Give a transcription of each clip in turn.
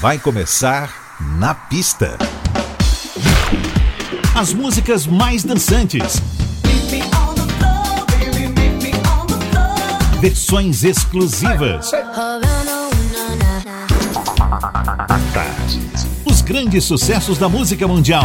Vai começar na pista. As músicas mais dançantes. Versões exclusivas. Os grandes sucessos da música mundial.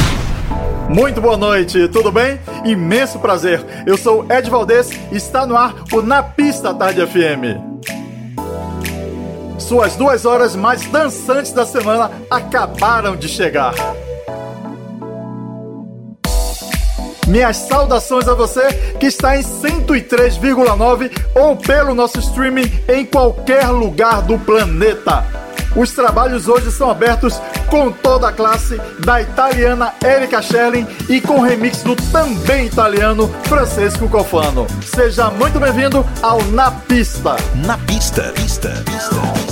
Muito boa noite, tudo bem? Imenso prazer. Eu sou Ed Valdez e está no ar o Na Pista Tarde FM. Suas duas horas mais dançantes da semana acabaram de chegar. Minhas saudações a você que está em 103,9 ou pelo nosso streaming em qualquer lugar do planeta. Os trabalhos hoje são abertos com toda a classe da italiana Erika Scherling e com remix do também italiano Francesco Cofano. Seja muito bem-vindo ao Na Pista. Na pista, pista, pista,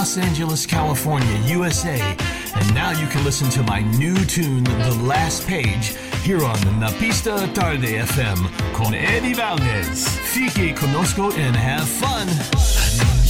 Los Angeles, California, USA. And now you can listen to my new tune, The Last Page, here on Napista Tarde FM con Eddie Valdez. Fique conosco and have fun.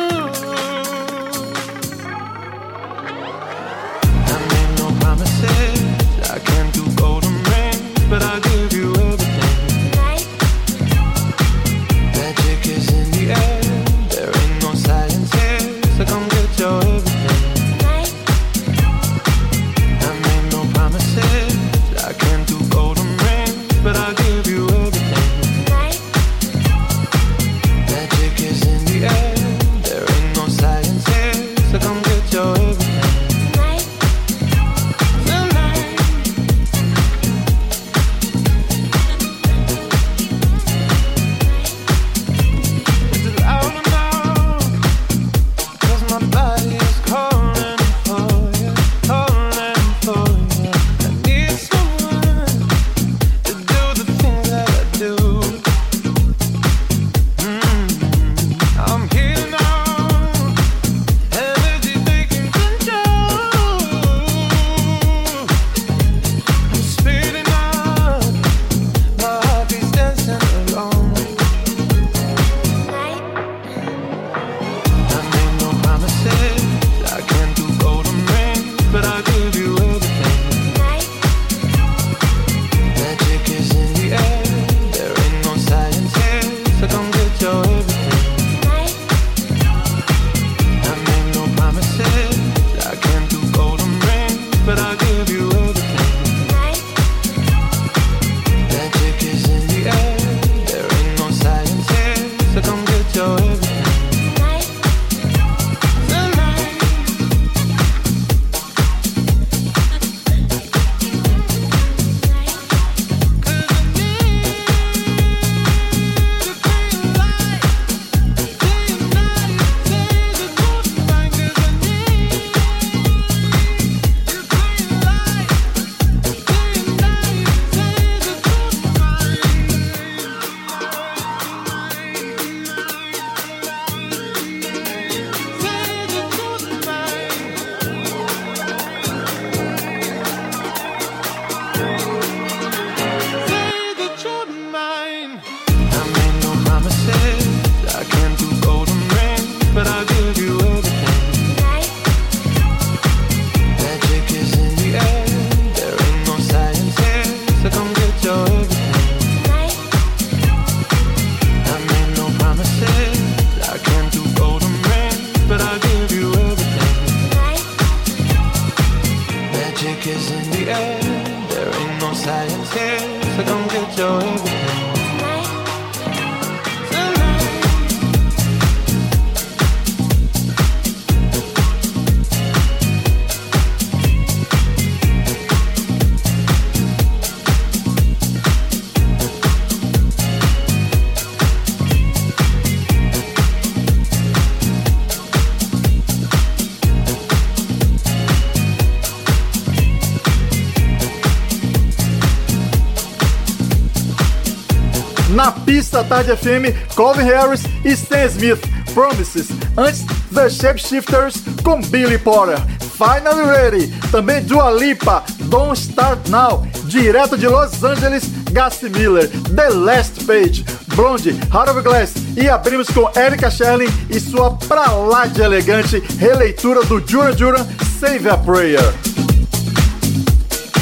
Na pista Tarde FM, Calvin Harris e Stan Smith, Promises. Antes, The Shapeshifters com Billy Porter. Finally Ready. Também Dua Lipa, Don't Start Now. Direto de Los Angeles, Gassi Miller, The Last Page. Blonde, Heart of Glass. E abrimos com Erika Sherlin e sua pra lá de elegante releitura do Jura Jura, Save a Prayer.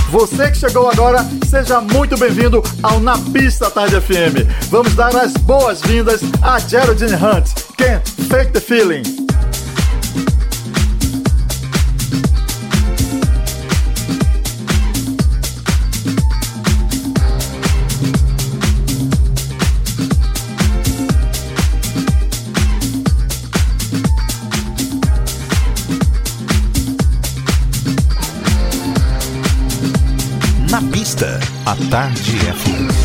Você que chegou agora, seja muito bem-vindo ao Na Pista Tarde FM. Vamos dar as boas-vindas a Geraldine Hunt. Can't Fake the Feeling. Tarde FM.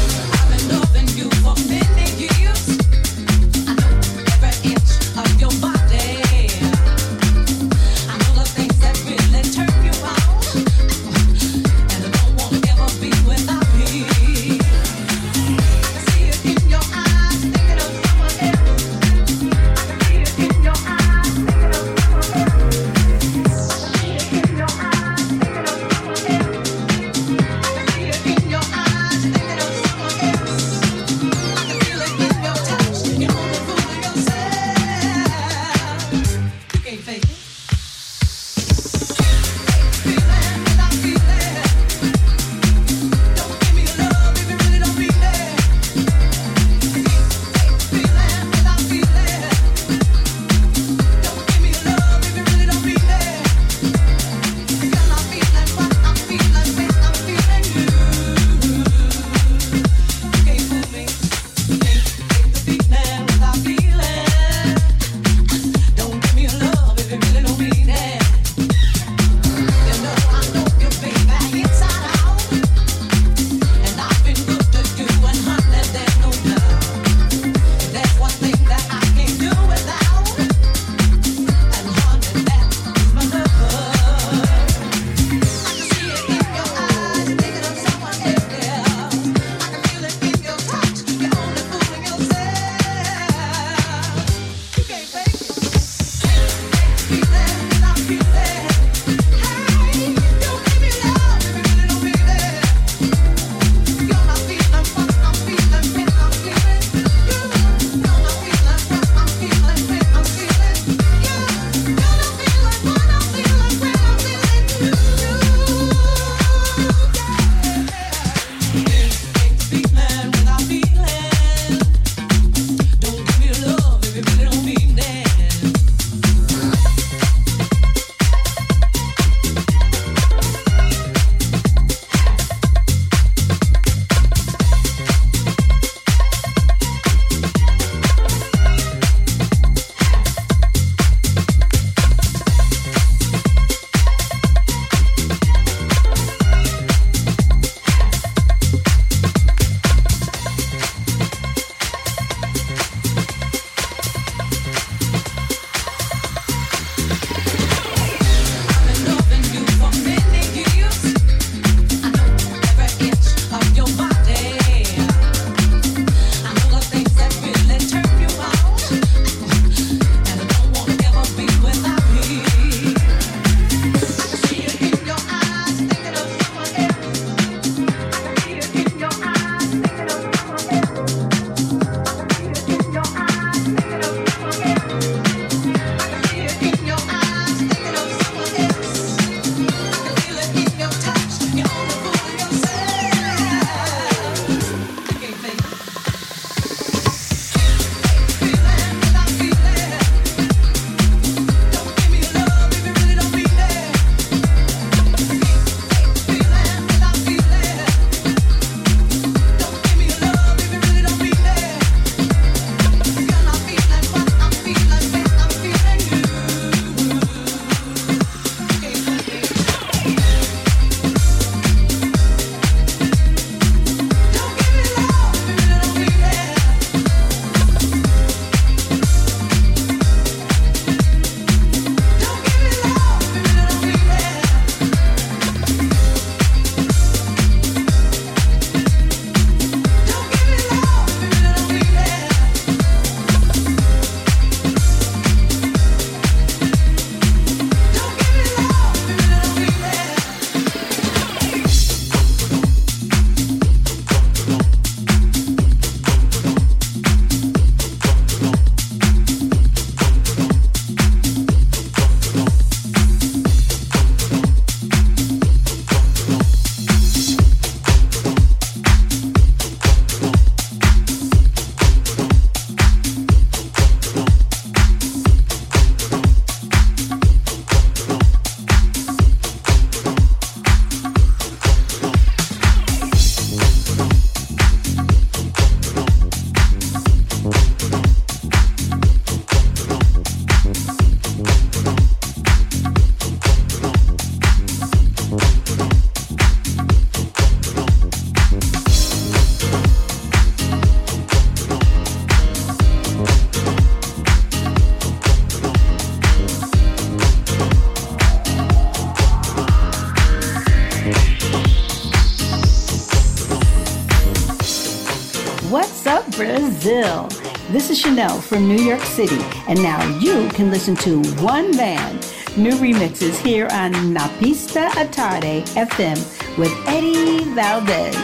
Chanel from New York City, and now you can listen to One Man, new remixes here on Napista Atarde FM with Eddie Valdez.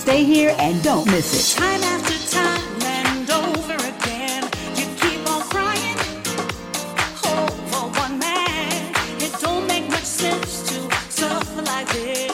Stay here and don't miss it. Time after time. Like this.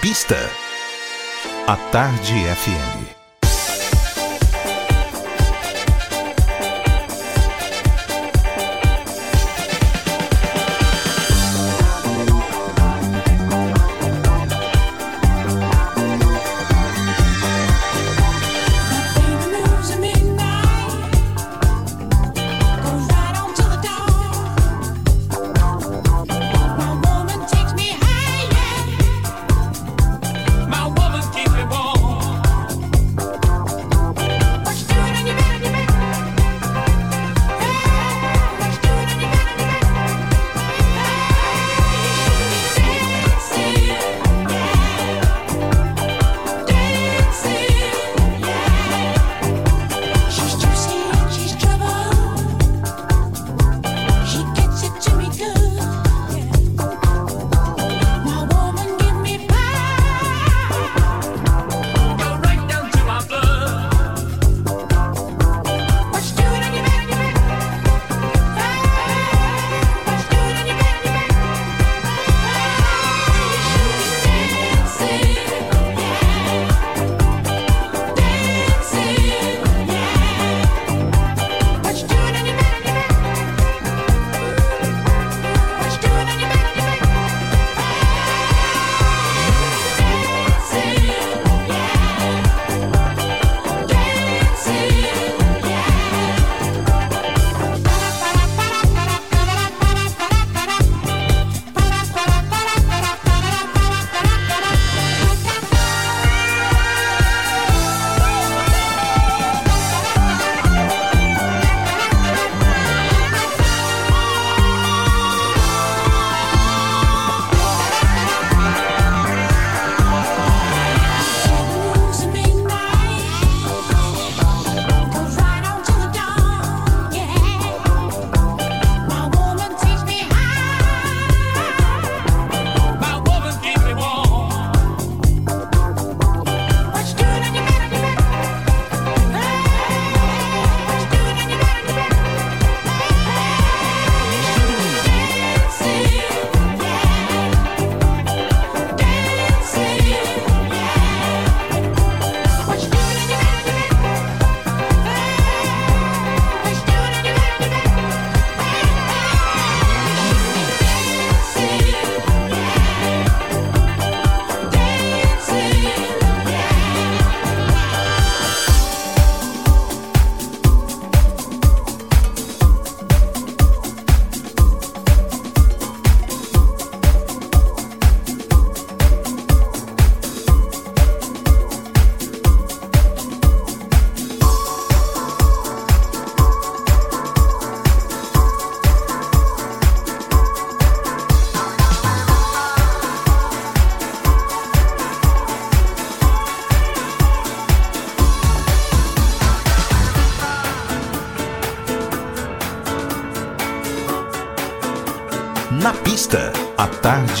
Pista. A Tarde FM.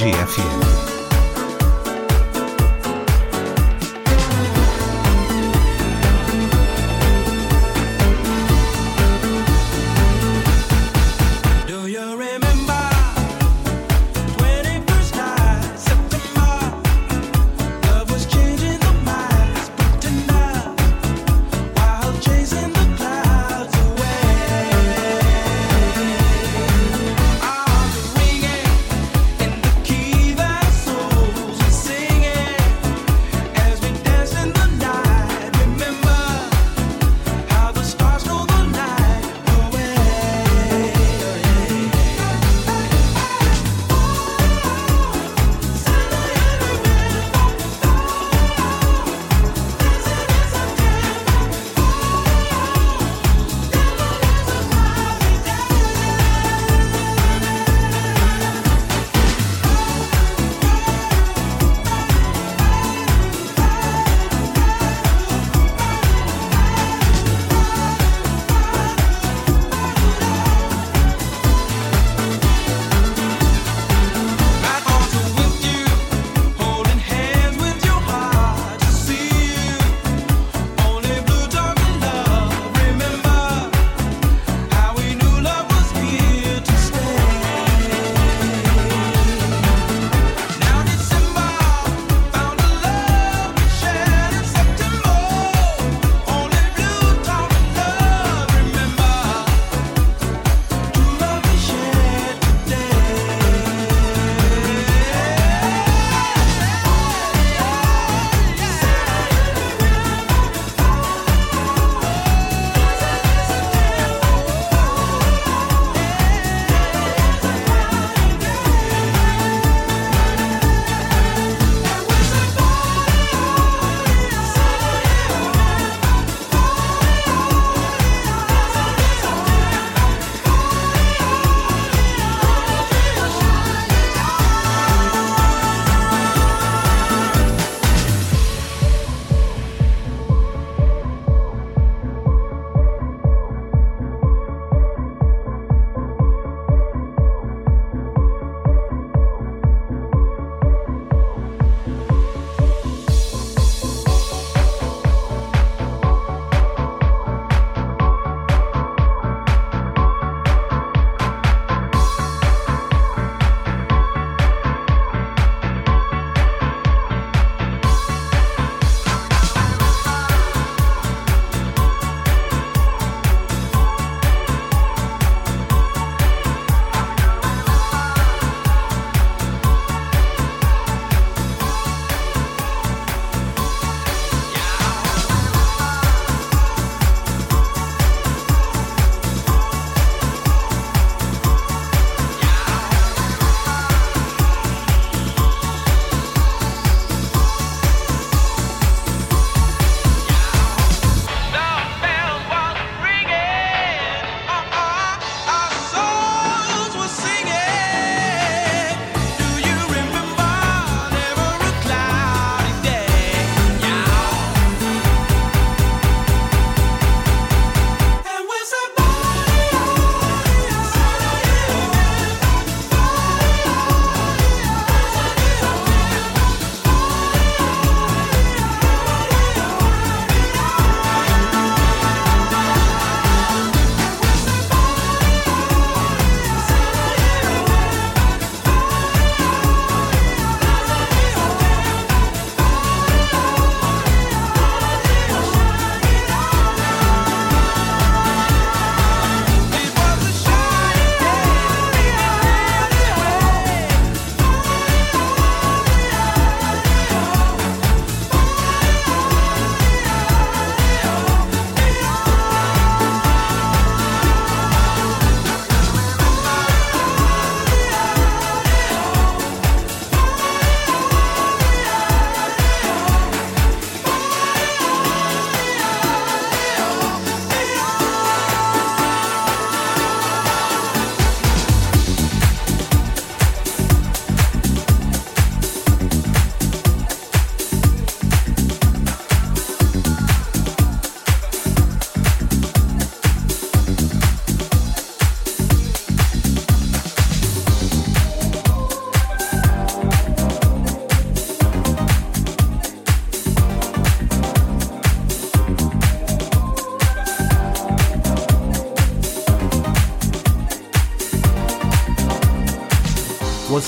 A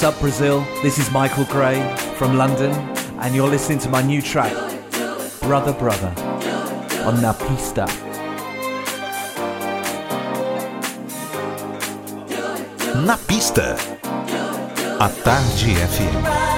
up, Brazil? This is Michael Gray from London, and you're listening to my new track, Brother Brother, on Na Pista. Na Pista, a Tarde FM.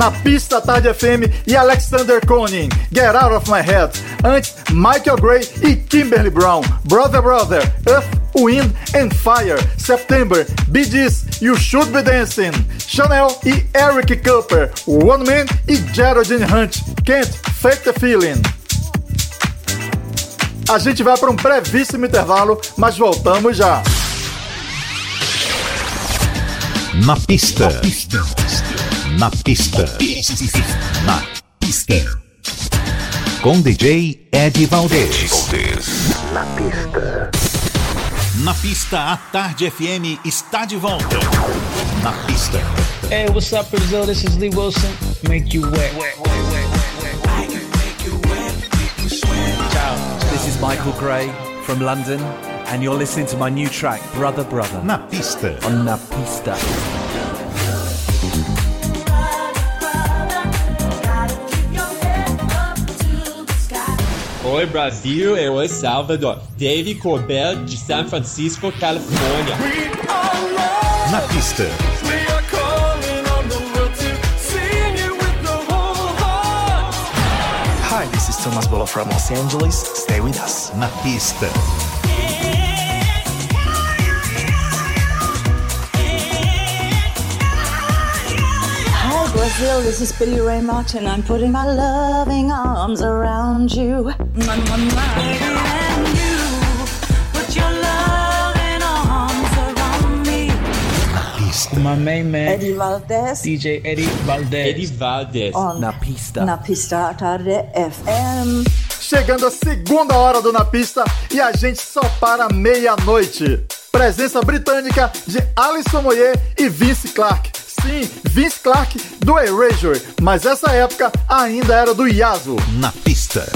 Na pista Tarde FM e Alexander Koenig, Get Out of My Head. Antes, Michael Gray e Kimberly Brown, Brother Brother, Earth, Wind and Fire, September, Bee Gees, You Should Be Dancing, Chanel e Eric Cooper, One Man e Geraldine Hunt, Can't Fake the Feeling. A gente vai para um brevíssimo intervalo, mas voltamos já. Na pista. Na pista. Na pista. Com DJ Ed Valdez. Na pista. Na pista, a Tarde FM está de volta. Na pista. Hey, what's up, Brazil? This is Lee Wilson. Make you wet. Ciao. This is Michael Gray from London, and you're listening to my new track, Brother Brother, Na pista. on Na Pista. Oi Brasil, eu sou Salvador. Dave Corbell de San Francisco, Califórnia. Na pista. Hi, this is Thomas Bolo from Los Angeles. Stay with us. Na pista. Brazil. This is Billy Ray Martin. I'm putting my loving arms around you. Mwah, mwah, mwah. And you put your loving arms around me. My main man, Eddie Valdez DJ Eddie Valdez. Eddie Valdez. on Na Pista. Na Pista Tarde FM. Chegando a segunda hora do Na Pista e a gente só para meia-noite. Presença britânica de Alison Moyer e Vince Clark. Sim, Vince Clark do Erasure, mas essa época ainda era do Yazoo. Na pista.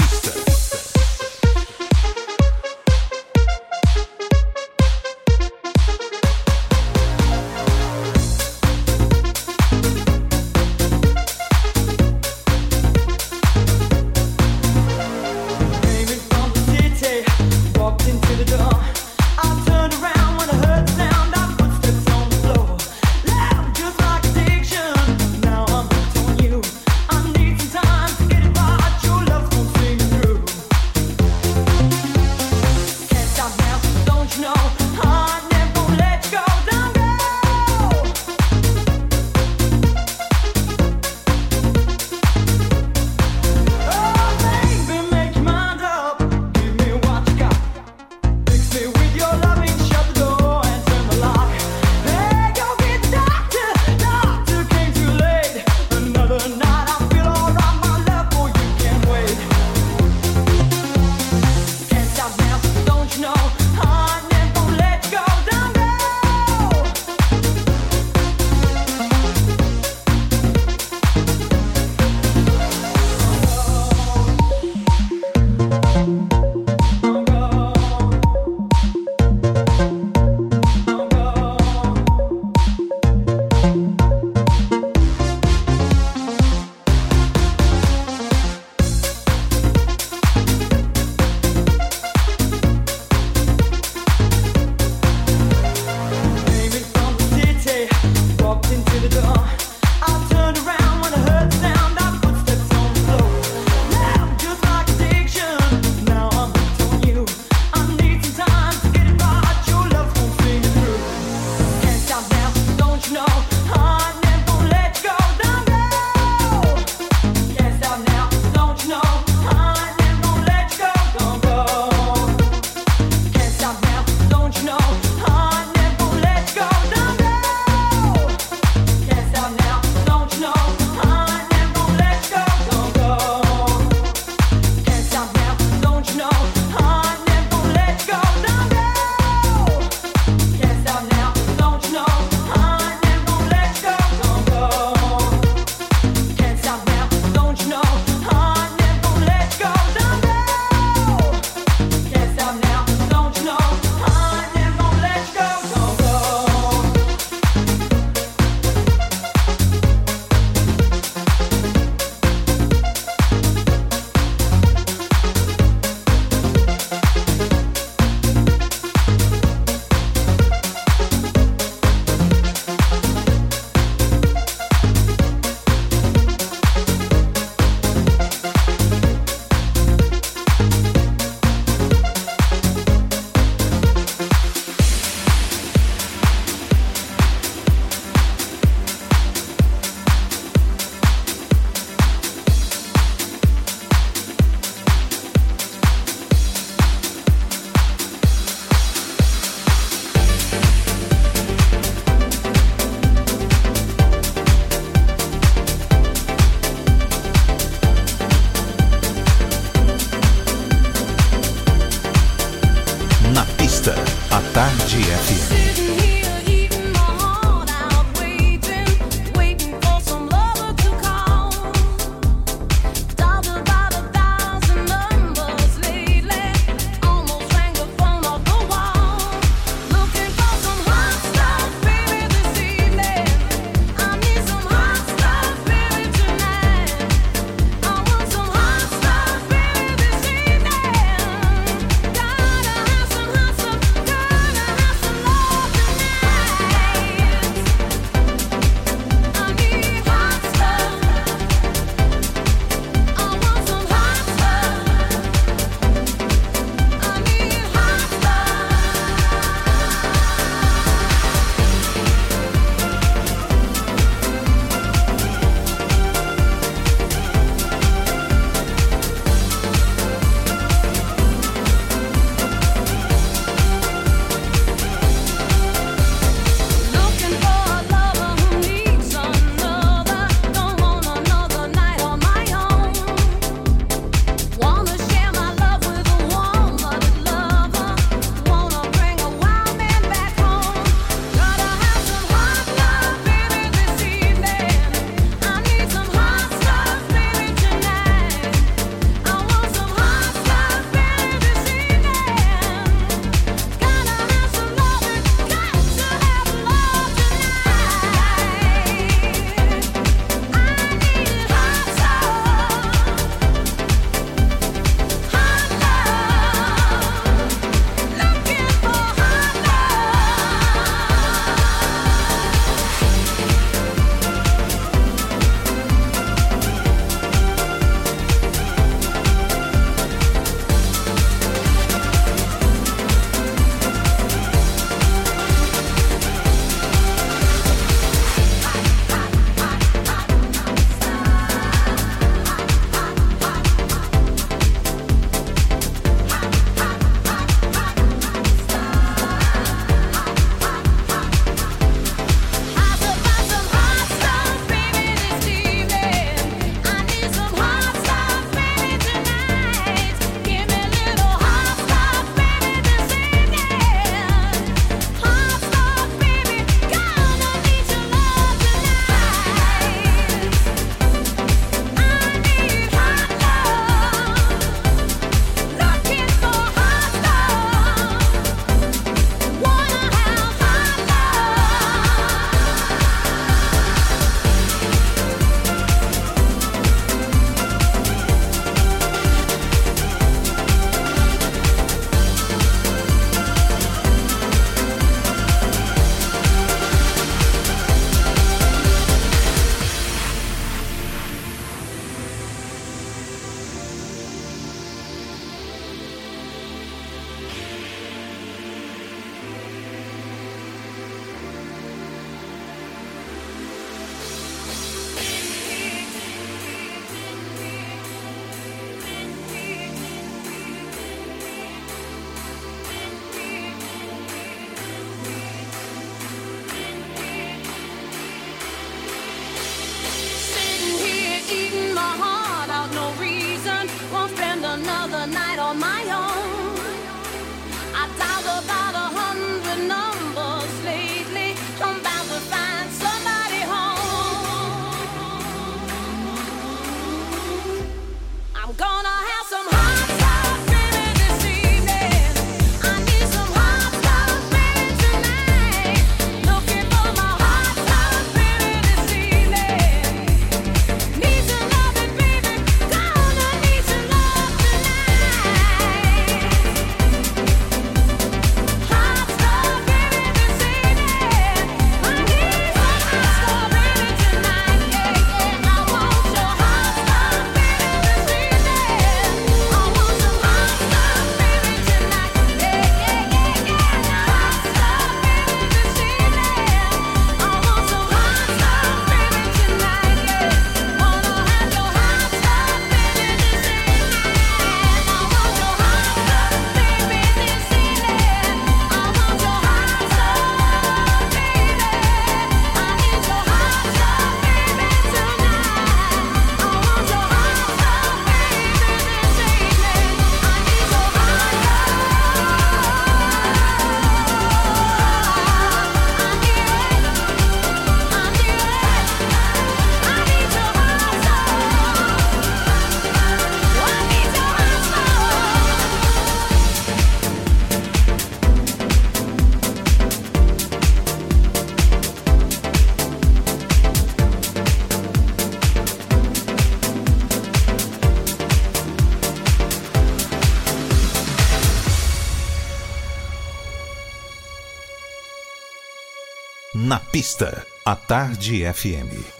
A Tarde FM.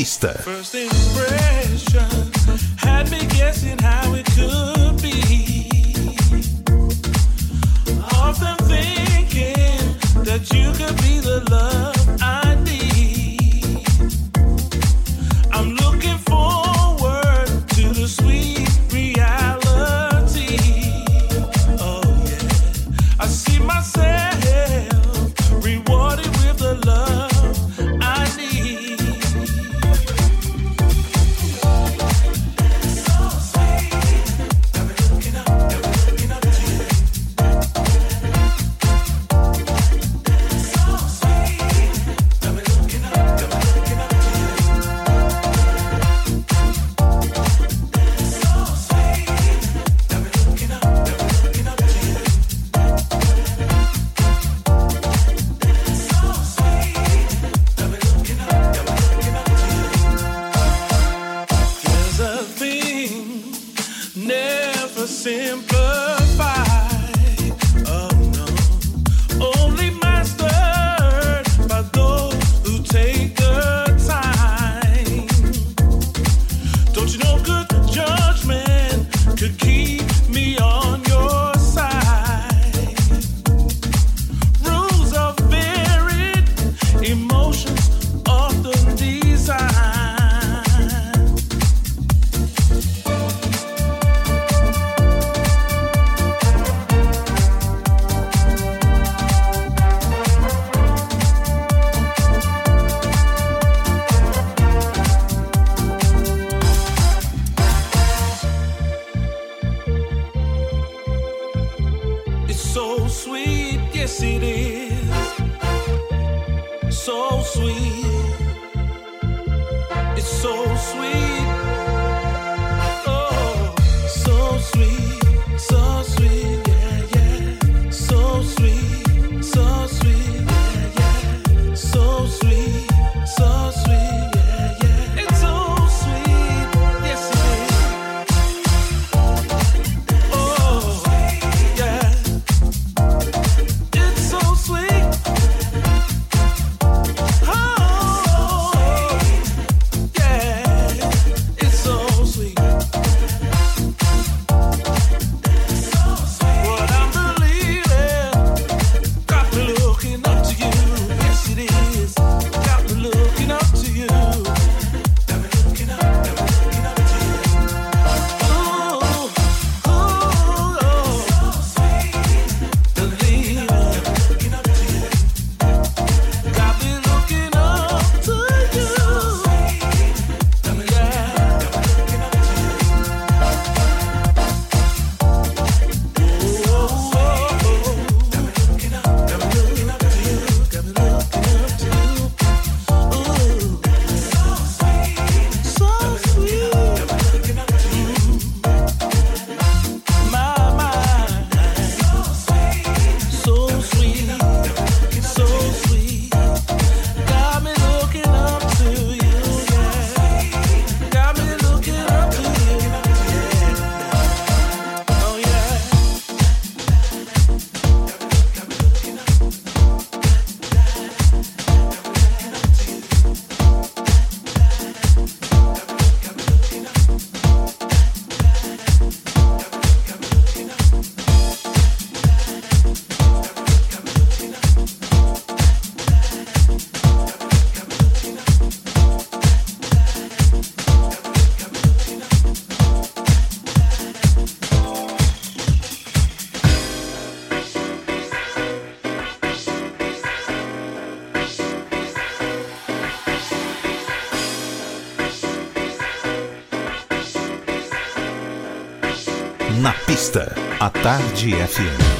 pista. Don't you know good judgment could keep me on? Tarde FM.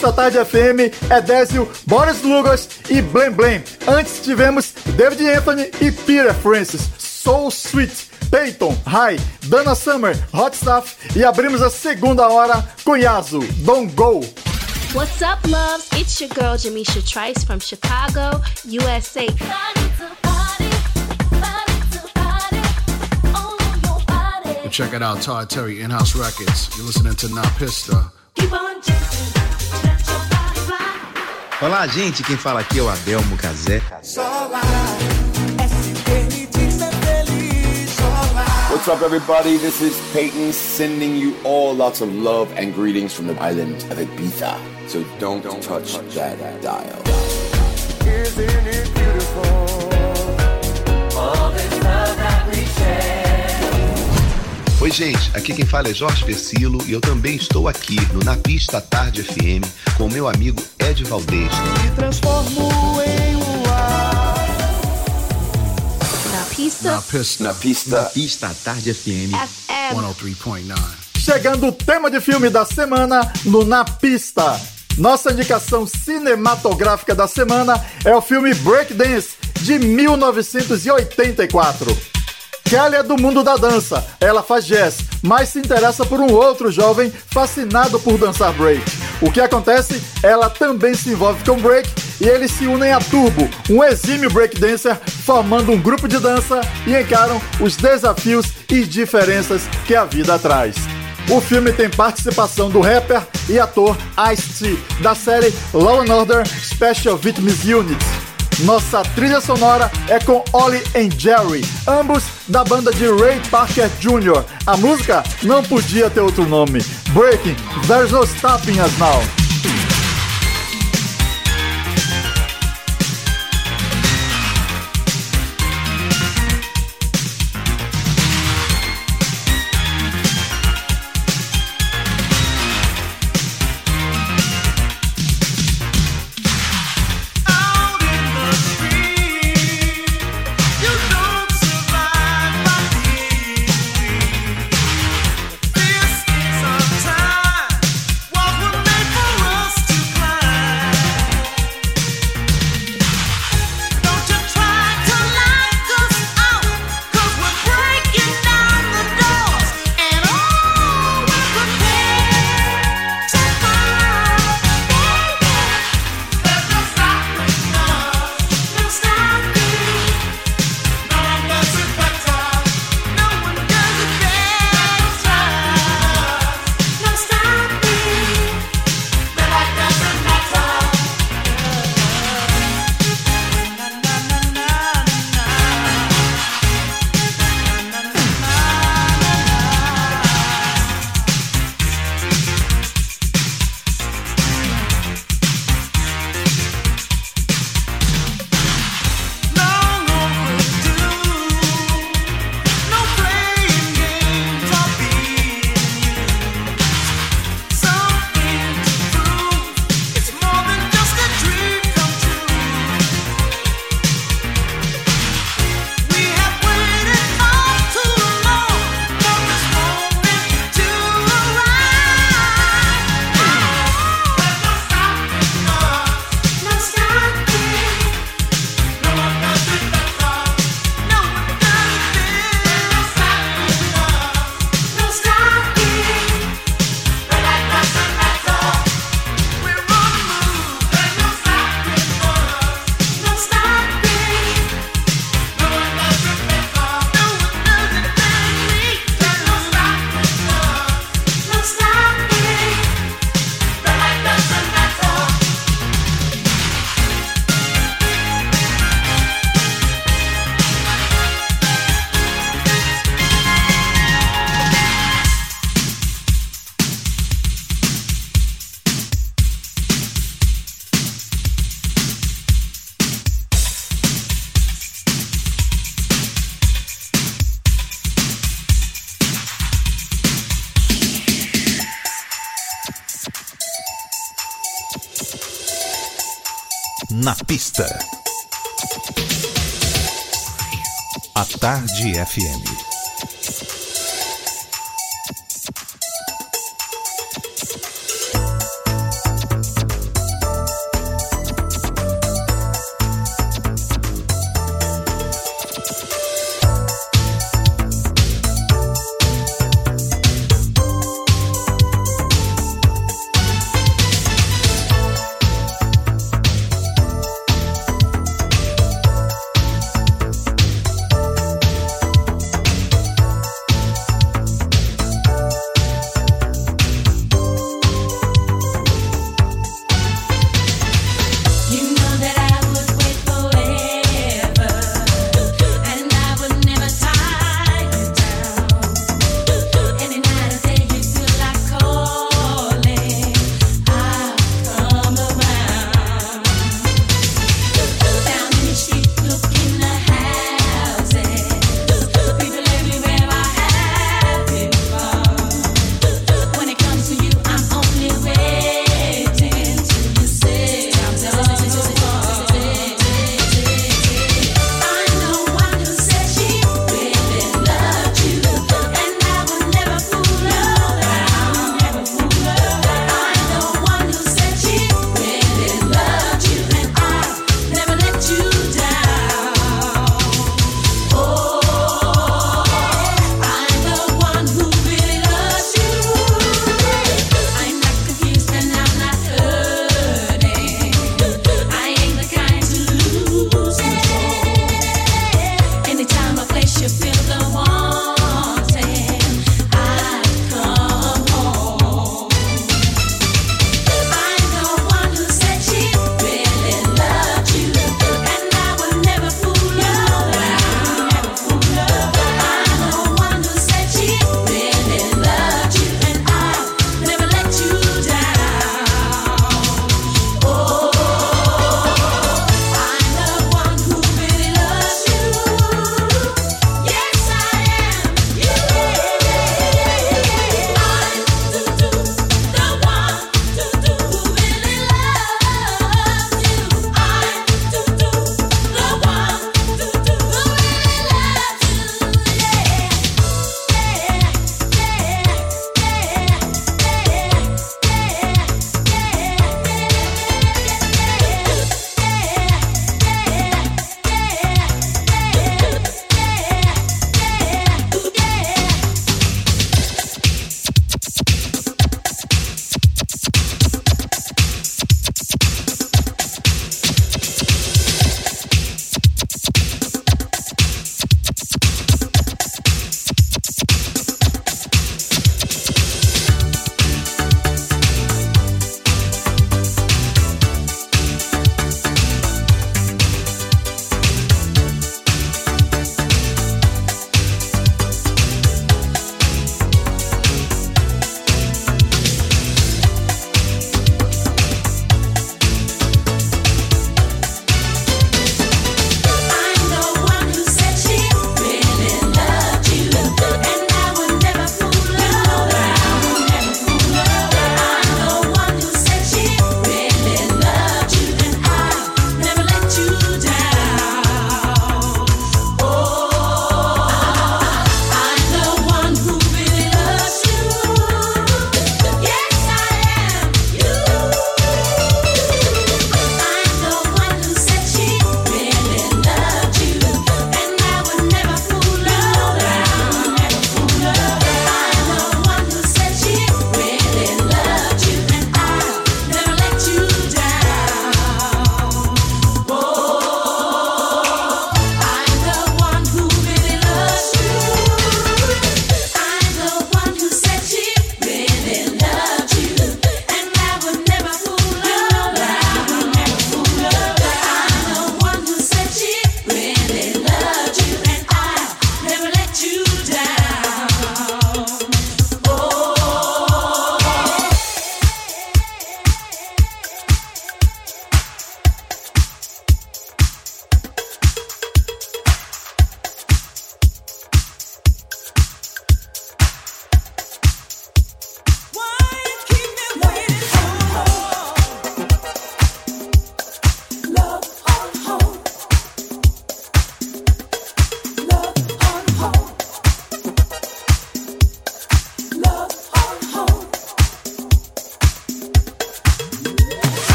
Na pista Tarde FM, Edésio, Boris Lugas e Blem Blem. Antes tivemos David Anthony e Peter Francis, Soul Sweet. Peyton, High, Dana Summer, Hot Stuff e abrimos a segunda hora com Yasu, Don't Go. What's up, loves? It's your girl Jamisha Trice from Chicago, USA. Check it out, Todd Terry, In-House Records. You're listening to Na Pista. Olá, gente. Quem fala aqui é o Adelmo Cazé. What's up, everybody? This is Peyton sending you all lots of love and greetings from the island of Ibiza. So don't, don't touch, that dial. Isn't it beautiful? All this love that we share. Oi, gente, aqui quem fala é Jorge Versilo e eu também estou aqui no Na Pista Tarde FM com o meu amigo Ed Valdez. Me transformo em um ar. Na pista. Na pista. Na pista. Na Pista Tarde FM. FM. 103.9. Chegando o tema de filme da semana no Na Pista. Nossa indicação cinematográfica da semana é o filme Breakdance, de 1984. Kelly é do mundo da dança, ela faz jazz, mas se interessa por um outro jovem fascinado por dançar break. O que acontece? Ela também se envolve com break e eles se unem a Turbo, um exímio breakdancer, formando um grupo de dança e encaram os desafios e diferenças que a vida traz. O filme tem participação do rapper e ator Ice-T, da série Law Order Special Victims Unit. Nossa trilha sonora é com Ollie and Jerry, ambos da banda de Ray Parker Jr. A música não podia ter outro nome. Breaking, There's No Stopping Us Now.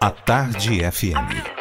A Tarde FM.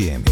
FM.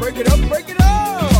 Break it up, break it up.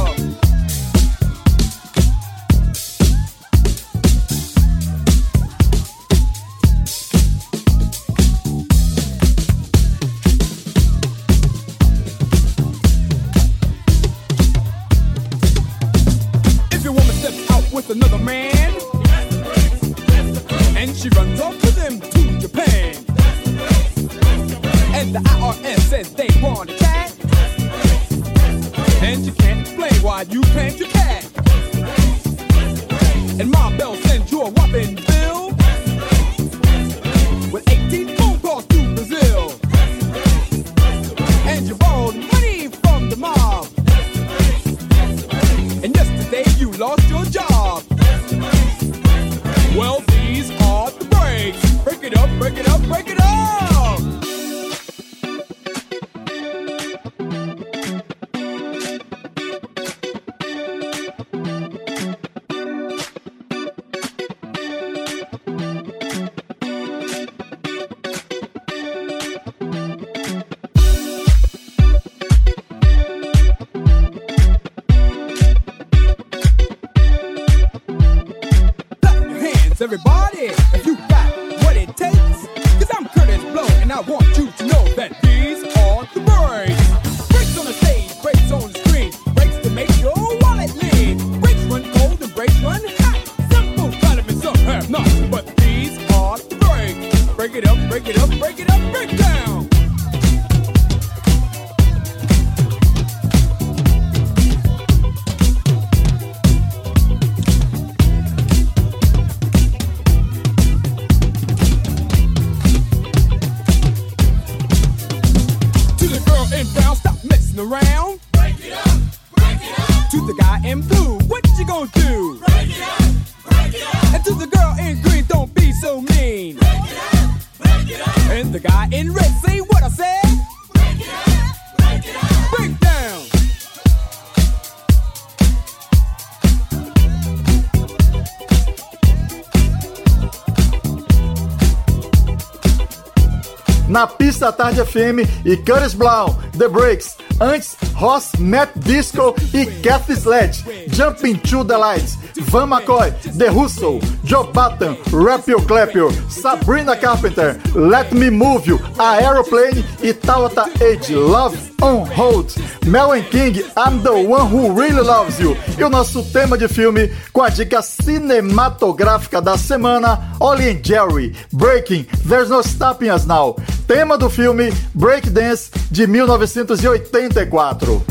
Pista Tarde FM e Curtis Brown, The Breaks. Antes, Ross, Matt Disco e Kathy Sledge, Jumping to the Lights. Van McCoy, The Russell, Joe Button, Rap Your Clap Your, Sabrina Carpenter, Let Me Move You, Aeroplane e Tawata Age, Love on Hold. Mel and King, I'm the One Who Really Loves You. E o nosso tema de filme com a dica cinematográfica da semana, Ollie and Jerry, Breaking, There's No Stopping Us Now. Tema do filme Breakdance de 1984.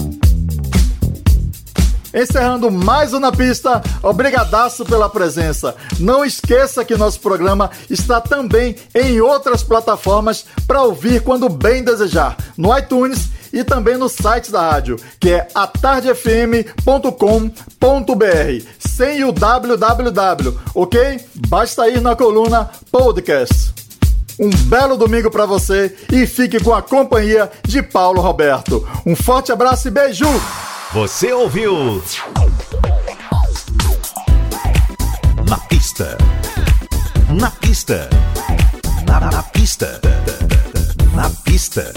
Encerrando mais um na pista, obrigadaço pela presença. Não esqueça que nosso programa está também em outras plataformas para ouvir quando bem desejar, no iTunes e também no site da rádio, que é atardefm.com.br, sem o www, ok? Basta ir na coluna podcast. Um belo domingo para você e fique com a companhia de Paulo Roberto. Um forte abraço e beijo! Você ouviu? Na pista. Na pista. Na, na pista. Na pista.